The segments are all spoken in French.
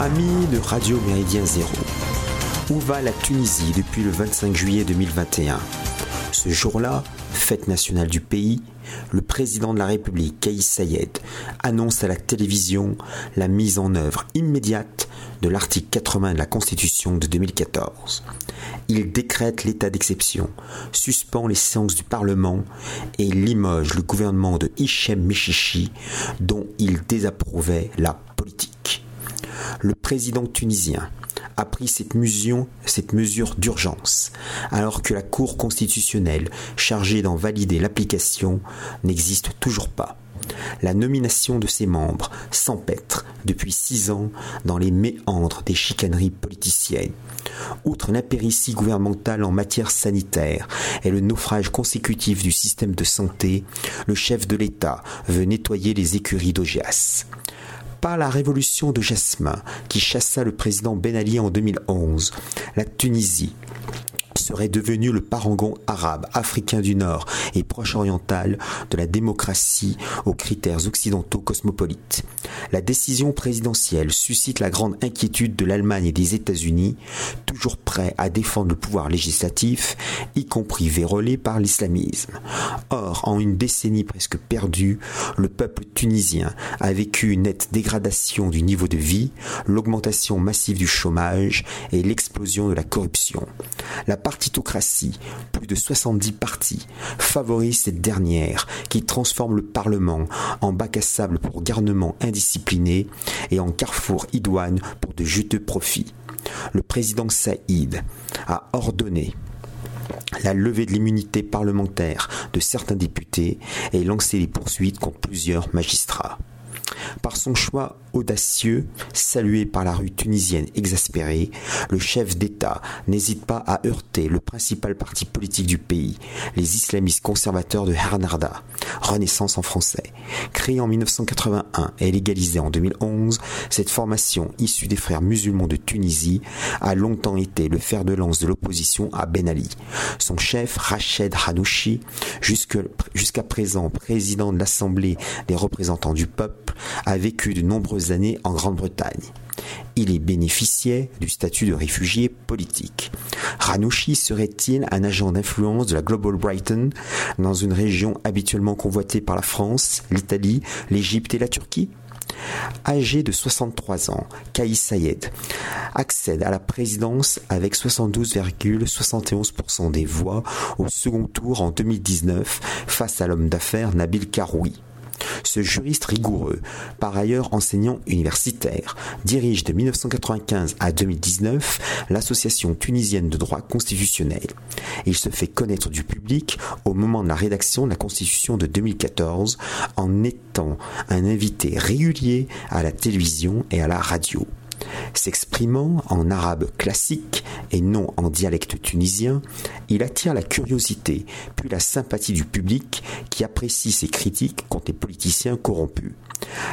Amis de Radio Méridien Zéro, où va la Tunisie depuis le 25 juillet 2021 Ce jour-là, fête nationale du pays, le président de la République, Kaïs Sayed, annonce à la télévision la mise en œuvre immédiate de l'article 80 de la Constitution de 2014. Il décrète l'état d'exception, suspend les séances du Parlement et limoge le gouvernement de Hichem Mechichi dont il désapprouvait la. Le président tunisien a pris cette mesure, d'urgence, alors que la Cour constitutionnelle chargée d'en valider l'application n'existe toujours pas. La nomination de ses membres s'empêtre depuis six ans dans les méandres des chicaneries politiciennes. Outre l'impéritie gouvernementale en matière sanitaire et le naufrage consécutif du système de santé, le chef de l'État veut nettoyer les écuries d'Ogias par la révolution de Jasmin qui chassa le président Ben Ali en 2011, la Tunisie serait devenu le parangon arabe, africain du Nord et proche-oriental de la démocratie aux critères occidentaux cosmopolites. La décision présidentielle suscite la grande inquiétude de l'Allemagne et des États-Unis, toujours prêts à défendre le pouvoir législatif, y compris vérolé par l'islamisme. Or, en une décennie presque perdue, le peuple tunisien a vécu une nette dégradation du niveau de vie, l'augmentation massive du chômage et l'explosion de la corruption. La partitocratie, plus de 70 partis, favorise cette dernière qui transforme le Parlement en bac à sable pour garnement indiscipliné et en carrefour idoine pour de juteux profits. Le président Saïd a ordonné la levée de l'immunité parlementaire de certains députés et lancé les poursuites contre plusieurs magistrats. Par son choix audacieux, salué par la rue tunisienne exaspérée, le chef d'État n'hésite pas à heurter le principal parti politique du pays, les islamistes conservateurs de Hernarda, Renaissance en français. Créée en 1981 et légalisée en 2011, cette formation issue des frères musulmans de Tunisie a longtemps été le fer de lance de l'opposition à Ben Ali. Son chef, Rached Hanouchi, jusqu'à présent président de l'Assemblée des représentants du peuple, a vécu de nombreuses années en Grande-Bretagne. Il y bénéficiait du statut de réfugié politique. Ranouchi serait-il un agent d'influence de la Global Brighton dans une région habituellement convoitée par la France, l'Italie, l'Égypte et la Turquie? Âgé de 63 ans, Kaïs Sayed accède à la présidence avec 72,71% des voix au second tour en 2019 face à l'homme d'affaires Nabil Karoui. Ce juriste rigoureux, par ailleurs enseignant universitaire, dirige de 1995 à 2019 l'Association tunisienne de droit constitutionnel. Il se fait connaître du public au moment de la rédaction de la Constitution de 2014 en étant un invité régulier à la télévision et à la radio. S'exprimant en arabe classique et non en dialecte tunisien, il attire la curiosité puis la sympathie du public qui apprécie ses critiques contre les politiciens corrompus.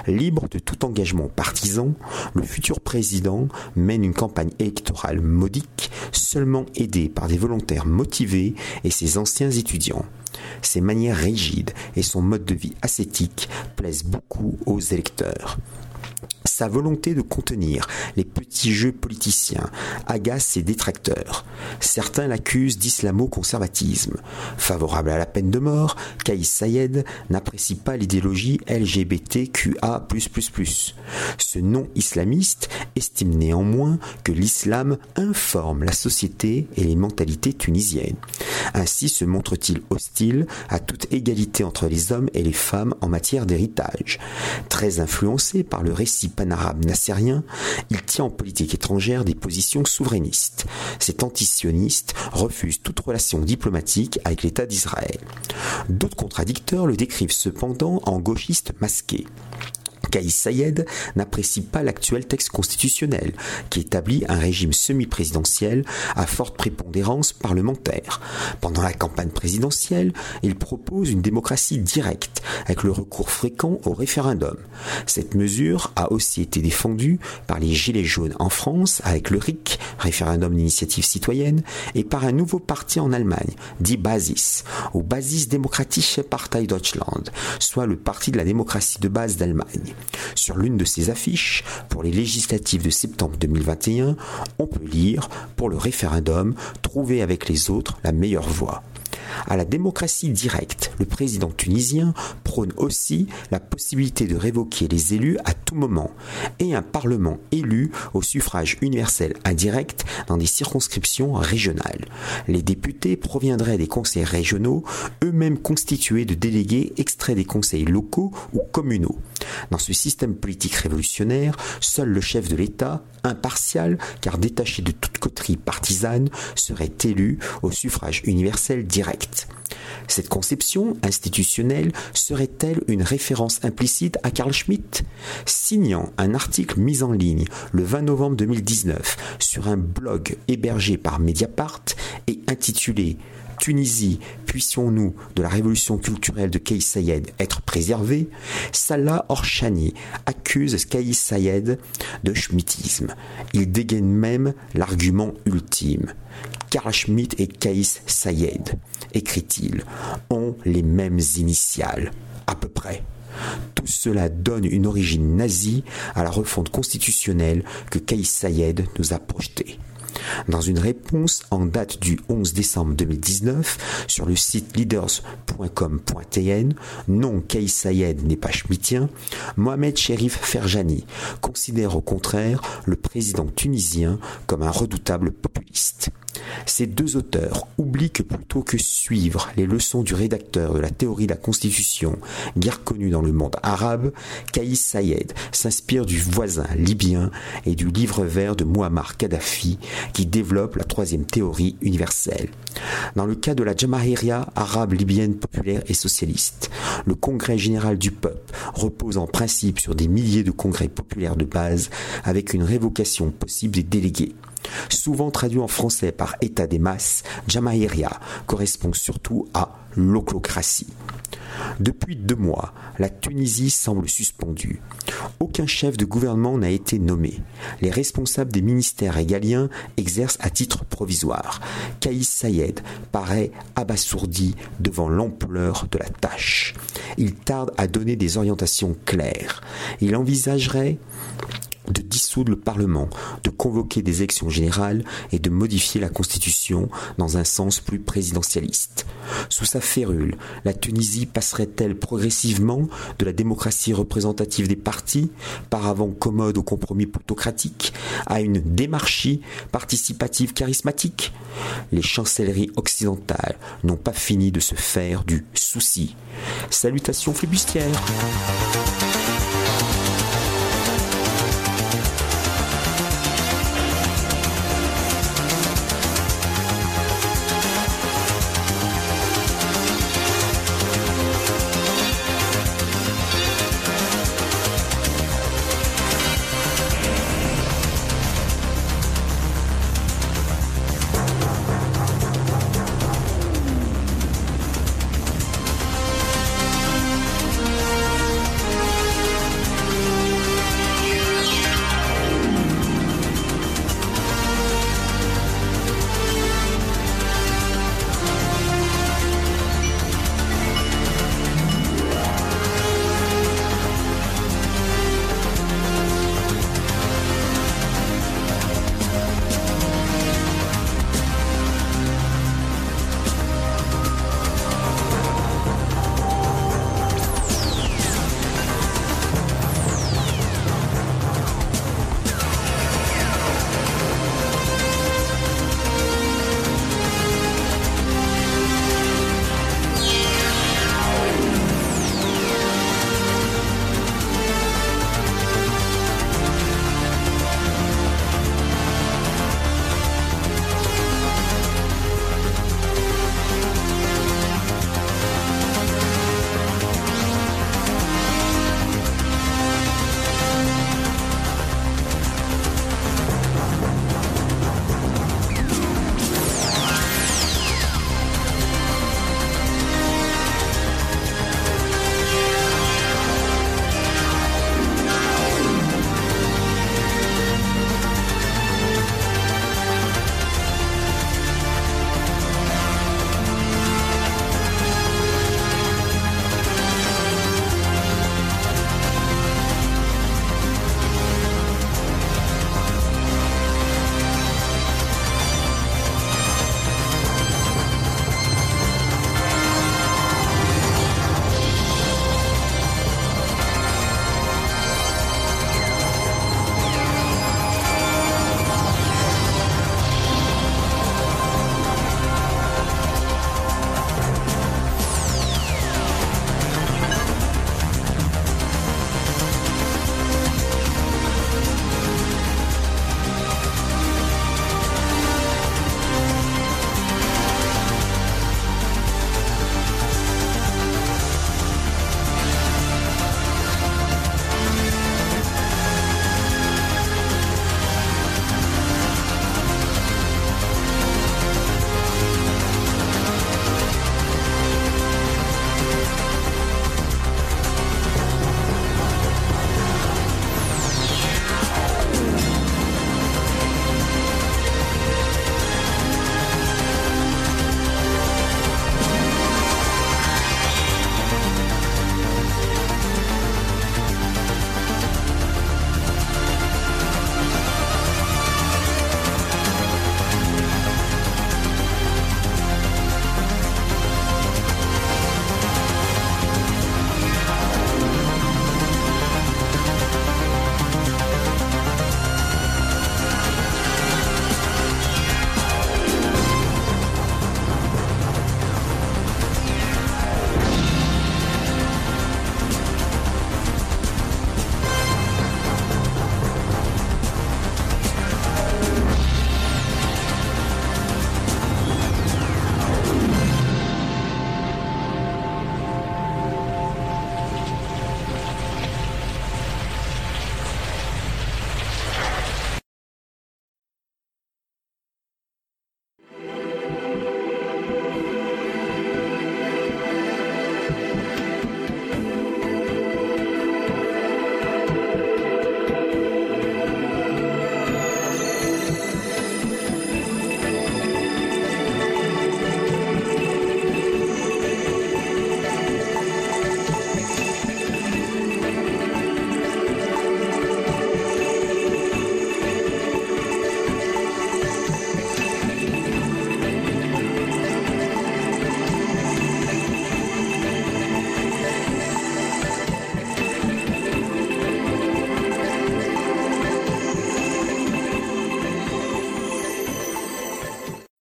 Libre de tout engagement partisan, le futur président mène une campagne électorale modique, seulement aidé par des volontaires motivés et ses anciens étudiants. Ses manières rigides et son mode de vie ascétique plaisent beaucoup aux électeurs. Sa volonté de contenir les petits jeux politiciens agace ses détracteurs. Certains l'accusent d'islamo-conservatisme. Favorable à la peine de mort, Kaïs Sayed n'apprécie pas l'idéologie LGBTQA++. Ce non-islamiste estime néanmoins que l'islam informe la société et les mentalités tunisiennes. Ainsi se montre-t-il hostile à toute égalité entre les hommes et les femmes en matière d'héritage. Très influencé par le récit arabe nassérien, il tient en politique étrangère des positions souverainistes. Cet antisioniste refuse toute relation diplomatique avec l'État d'Israël. D'autres contradicteurs le décrivent cependant en gauchiste masqué. Kaïs Sayed n'apprécie pas l'actuel texte constitutionnel qui établit un régime semi-présidentiel à forte prépondérance parlementaire. Pendant la campagne présidentielle, il propose une démocratie directe avec le recours fréquent au référendum. Cette mesure a aussi été défendue par les Gilets jaunes en France avec le RIC, référendum d'initiative citoyenne, et par un nouveau parti en Allemagne, dit Basis, ou Basis Demokratische Partei Deutschland, soit le parti de la démocratie de base d'Allemagne. Sur l'une de ces affiches, pour les législatives de septembre 2021, on peut lire Pour le référendum, trouver avec les autres la meilleure voie. À la démocratie directe, le président tunisien prône aussi la possibilité de révoquer les élus à tout moment et un parlement élu au suffrage universel indirect dans des circonscriptions régionales. Les députés proviendraient des conseils régionaux, eux-mêmes constitués de délégués extraits des conseils locaux ou communaux. Dans ce système politique révolutionnaire, seul le chef de l'État, impartial car détaché de toute coterie partisane, serait élu au suffrage universel direct. Cette conception institutionnelle serait-elle une référence implicite à Carl Schmitt? Signant un article mis en ligne le 20 novembre 2019 sur un blog hébergé par Mediapart et intitulé Tunisie, puissions-nous de la révolution culturelle de Kais Sayed être préservés? Salah Orshani accuse Kais Sayed de schmittisme. Il dégaine même l'argument ultime. Karl Schmitt et Kais Sayed, écrit-il, ont les mêmes initiales, à peu près. Tout cela donne une origine nazie à la refonte constitutionnelle que Kais Sayed nous a projetée. Dans une réponse en date du 11 décembre 2019 sur le site leaders.com.tn, non Kais Sayed n'est pas schmittien, Mohamed Sherif Ferjani considère au contraire le président tunisien comme un redoutable populiste. Ces deux auteurs oublient que plutôt que suivre les leçons du rédacteur de la théorie de la Constitution, guère connue dans le monde arabe, Kais Sayed s'inspire du voisin libyen et du livre vert de Muammar Kadhafi qui développe la troisième théorie universelle. Dans le cas de la Jamahiria arabe libyenne populaire et socialiste, le Congrès général du peuple repose en principe sur des milliers de congrès populaires de base avec une révocation possible des délégués. Souvent traduit en français par État des masses, Jamahiria correspond surtout à l'oclocratie. Depuis deux mois, la Tunisie semble suspendue. Aucun chef de gouvernement n'a été nommé. Les responsables des ministères régaliens exercent à titre provisoire. Kaïs Sayed paraît abasourdi devant l'ampleur de la tâche. Il tarde à donner des orientations claires. Il envisagerait de dissoudre le Parlement, de convoquer des élections générales et de modifier la Constitution dans un sens plus présidentialiste. Sous sa férule, la Tunisie passerait-elle progressivement de la démocratie représentative des partis, par avant commode au compromis plutocratique, à une démarchie participative charismatique? Les chancelleries occidentales n'ont pas fini de se faire du souci. Salutations flibustières